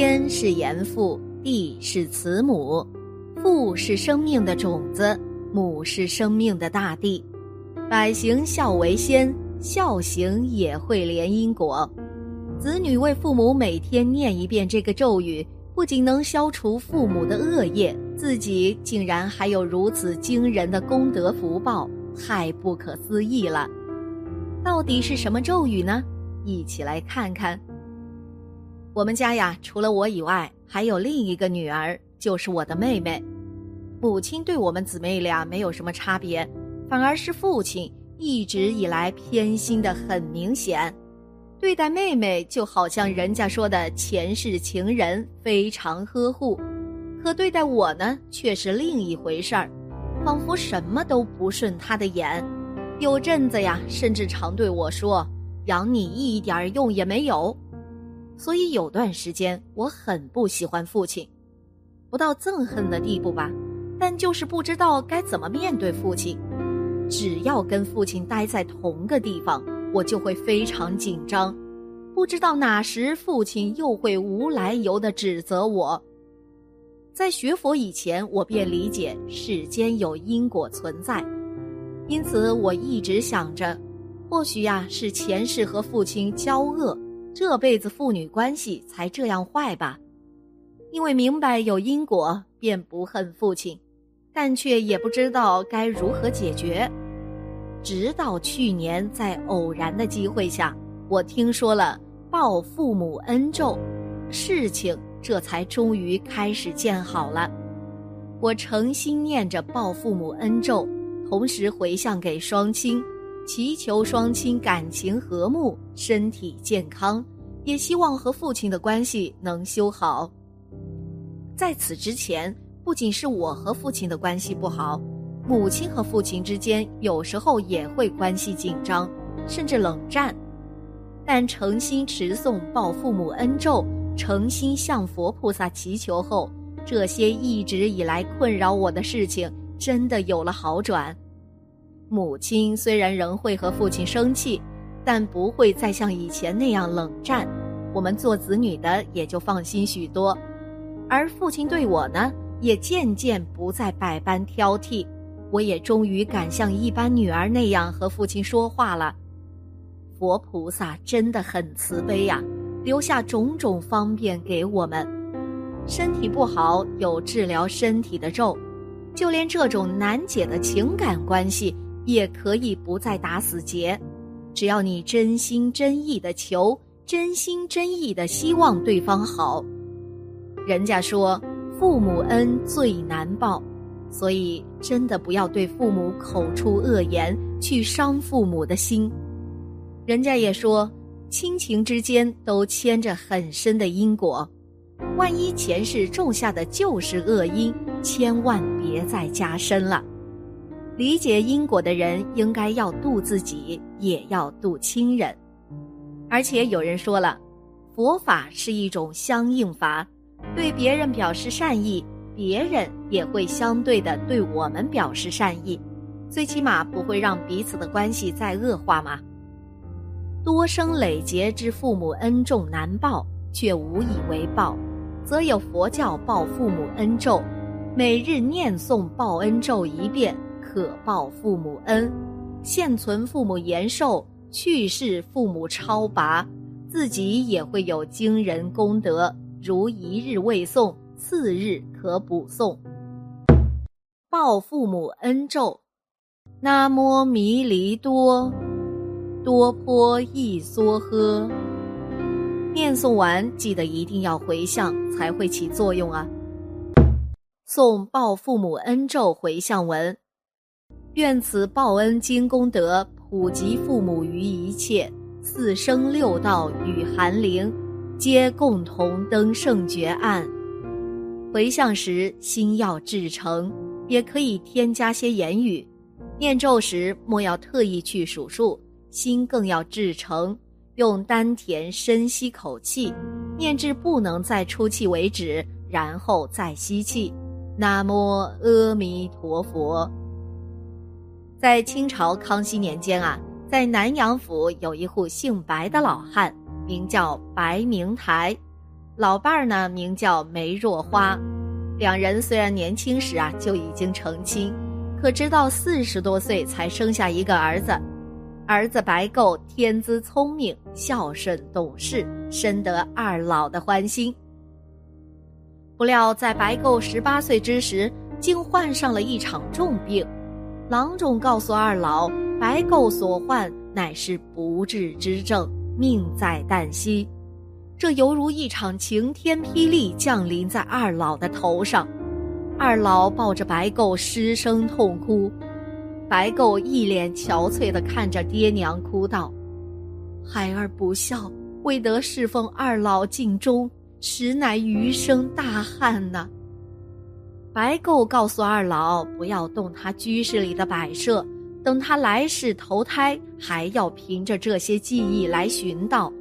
天是严父，地是慈母，父是生命的种子，母是生命的大地。百行孝为先，孝行也会连因果。子女为父母每天念一遍这个咒语，不仅能消除父母的恶业，自己竟然还有如此惊人的功德福报，太不可思议了。到底是什么咒语呢？一起来看看。我们家呀，除了我以外，还有另一个女儿，就是我的妹妹。母亲对我们姊妹俩没有什么差别，反而是父亲一直以来偏心的很明显。对待妹妹就好像人家说的前世情人，非常呵护；可对待我呢，却是另一回事儿，仿佛什么都不顺他的眼。有阵子呀，甚至常对我说：“养你一点用也没有。”所以有段时间我很不喜欢父亲，不到憎恨的地步吧，但就是不知道该怎么面对父亲。只要跟父亲待在同个地方。我就会非常紧张，不知道哪时父亲又会无来由的指责我。在学佛以前，我便理解世间有因果存在，因此我一直想着，或许呀是前世和父亲交恶，这辈子父女关系才这样坏吧。因为明白有因果，便不恨父亲，但却也不知道该如何解决。直到去年，在偶然的机会下，我听说了报父母恩咒，事情这才终于开始见好了。我诚心念着报父母恩咒，同时回向给双亲，祈求双亲感情和睦、身体健康，也希望和父亲的关系能修好。在此之前，不仅是我和父亲的关系不好。母亲和父亲之间有时候也会关系紧张，甚至冷战。但诚心持诵报父母恩咒，诚心向佛菩萨祈求后，这些一直以来困扰我的事情真的有了好转。母亲虽然仍会和父亲生气，但不会再像以前那样冷战。我们做子女的也就放心许多，而父亲对我呢，也渐渐不再百般挑剔。我也终于敢像一般女儿那样和父亲说话了。佛菩萨真的很慈悲呀，留下种种方便给我们。身体不好有治疗身体的咒，就连这种难解的情感关系也可以不再打死结。只要你真心真意的求，真心真意的希望对方好。人家说，父母恩最难报。所以，真的不要对父母口出恶言，去伤父母的心。人家也说，亲情之间都牵着很深的因果，万一前世种下的就是恶因，千万别再加深了。理解因果的人，应该要度自己，也要度亲人。而且有人说了，佛法是一种相应法，对别人表示善意。别人也会相对的对我们表示善意，最起码不会让彼此的关系再恶化嘛。多生累劫之父母恩重难报，却无以为报，则有佛教报父母恩咒，每日念诵报恩咒一遍，可报父母恩。现存父母延寿，去世父母超拔，自己也会有惊人功德，如一日未诵。次日可补诵，报父母恩咒，南无弥离多，多婆一梭诃。念诵完记得一定要回向，才会起作用啊！诵报父母恩咒回向文，愿此报恩经功德普及父母于一切四生六道与寒灵，皆共同登圣觉岸。回向时心要至诚，也可以添加些言语。念咒时莫要特意去数数，心更要至诚，用丹田深吸口气，念至不能再出气为止，然后再吸气。南无阿弥陀佛。在清朝康熙年间啊，在南阳府有一户姓白的老汉，名叫白明台。老伴儿呢名叫梅若花。两人虽然年轻时啊就已经成亲，可直到四十多岁才生下一个儿子。儿子白构天资聪明，孝顺懂事，深得二老的欢心。不料在白构十八岁之时，竟患上了一场重病。郎中告诉二老，白垢所患乃是不治之症，命在旦夕。这犹如一场晴天霹雳降临在二老的头上，二老抱着白垢失声痛哭，白垢一脸憔悴地看着爹娘，哭道：“孩儿不孝，未得侍奉二老尽忠，实乃余生大憾呐。”白垢告诉二老，不要动他居室里的摆设，等他来世投胎，还要凭着这些记忆来寻道。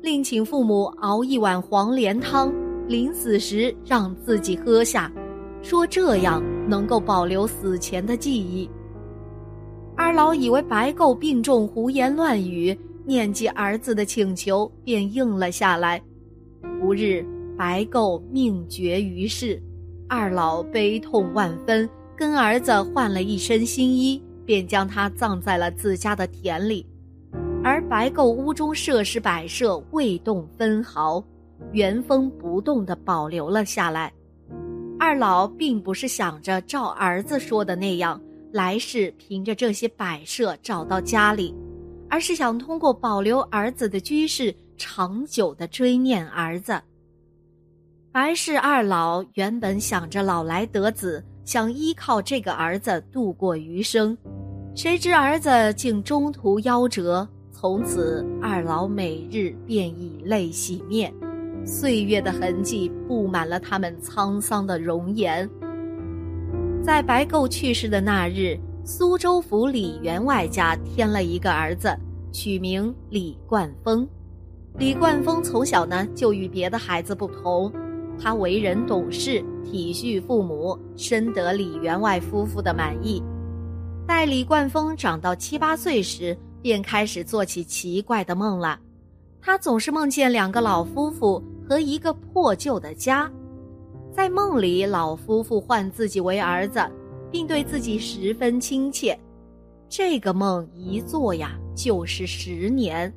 另请父母熬一碗黄连汤，临死时让自己喝下，说这样能够保留死前的记忆。二老以为白垢病重，胡言乱语，念及儿子的请求，便应了下来。不日，白垢命绝于世，二老悲痛万分，跟儿子换了一身新衣，便将他葬在了自家的田里。而白垢屋中设施摆设未动分毫，原封不动地保留了下来。二老并不是想着照儿子说的那样来世凭着这些摆设找到家里，而是想通过保留儿子的居室，长久地追念儿子。白氏二老原本想着老来得子，想依靠这个儿子度过余生，谁知儿子竟中途夭折。从此，二老每日便以泪洗面，岁月的痕迹布满了他们沧桑的容颜。在白垢去世的那日，苏州府李员外家添了一个儿子，取名李冠峰。李冠峰从小呢就与别的孩子不同，他为人懂事，体恤父母，深得李员外夫妇的满意。待李冠峰长到七八岁时，便开始做起奇怪的梦了，他总是梦见两个老夫妇和一个破旧的家，在梦里，老夫妇唤自己为儿子，并对自己十分亲切。这个梦一做呀，就是十年。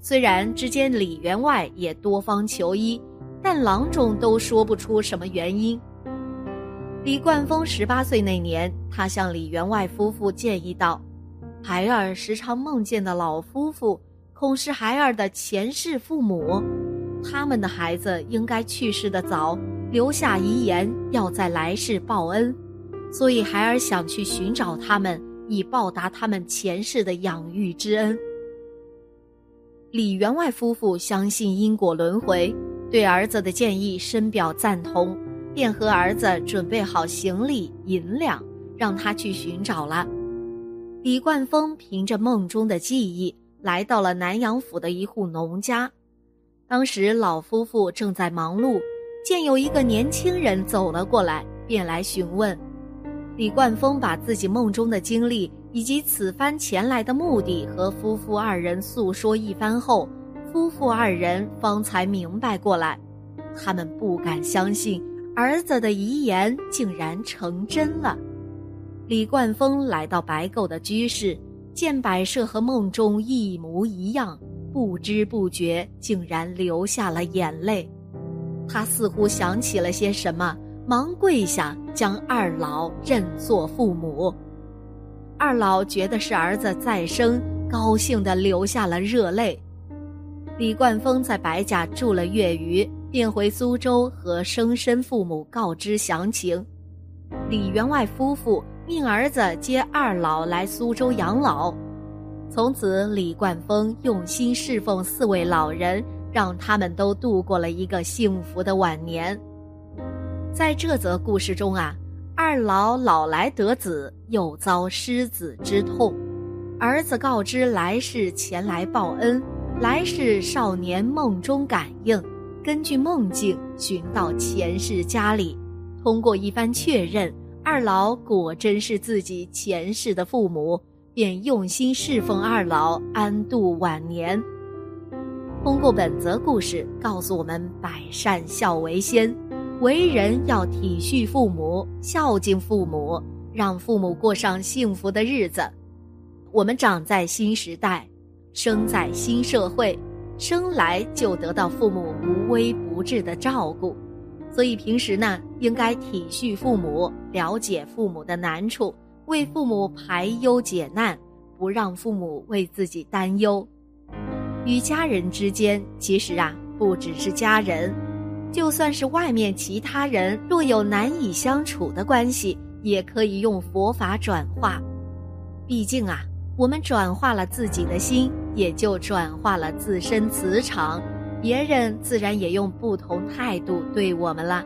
虽然之间李员外也多方求医，但郎中都说不出什么原因。李冠峰十八岁那年，他向李员外夫妇建议道。孩儿时常梦见的老夫妇，恐是孩儿的前世父母，他们的孩子应该去世的早，留下遗言要在来世报恩，所以孩儿想去寻找他们，以报答他们前世的养育之恩。李员外夫妇相信因果轮回，对儿子的建议深表赞同，便和儿子准备好行李银两，让他去寻找了。李冠峰凭着梦中的记忆，来到了南阳府的一户农家。当时老夫妇正在忙碌，见有一个年轻人走了过来，便来询问。李冠峰把自己梦中的经历以及此番前来的目的和夫妇二人诉说一番后，夫妇二人方才明白过来，他们不敢相信儿子的遗言竟然成真了。李冠峰来到白垢的居室，见摆设和梦中一模一样，不知不觉竟然流下了眼泪。他似乎想起了些什么，忙跪下将二老认作父母。二老觉得是儿子再生，高兴的流下了热泪。李冠峰在白家住了月余，便回苏州和生身父母告知详情。李员外夫妇。命儿子接二老来苏州养老，从此李冠峰用心侍奉四位老人，让他们都度过了一个幸福的晚年。在这则故事中啊，二老老来得子，又遭失子之痛，儿子告知来世前来报恩，来世少年梦中感应，根据梦境寻到前世家里，通过一番确认。二老果真是自己前世的父母，便用心侍奉二老，安度晚年。通过本则故事告诉我们：百善孝为先，为人要体恤父母，孝敬父母，让父母过上幸福的日子。我们长在新时代，生在新社会，生来就得到父母无微不至的照顾，所以平时呢，应该体恤父母，了解父母的难处，为父母排忧解难，不让父母为自己担忧。与家人之间，其实啊，不只是家人，就算是外面其他人，若有难以相处的关系，也可以用佛法转化。毕竟啊。我们转化了自己的心，也就转化了自身磁场，别人自然也用不同态度对我们了。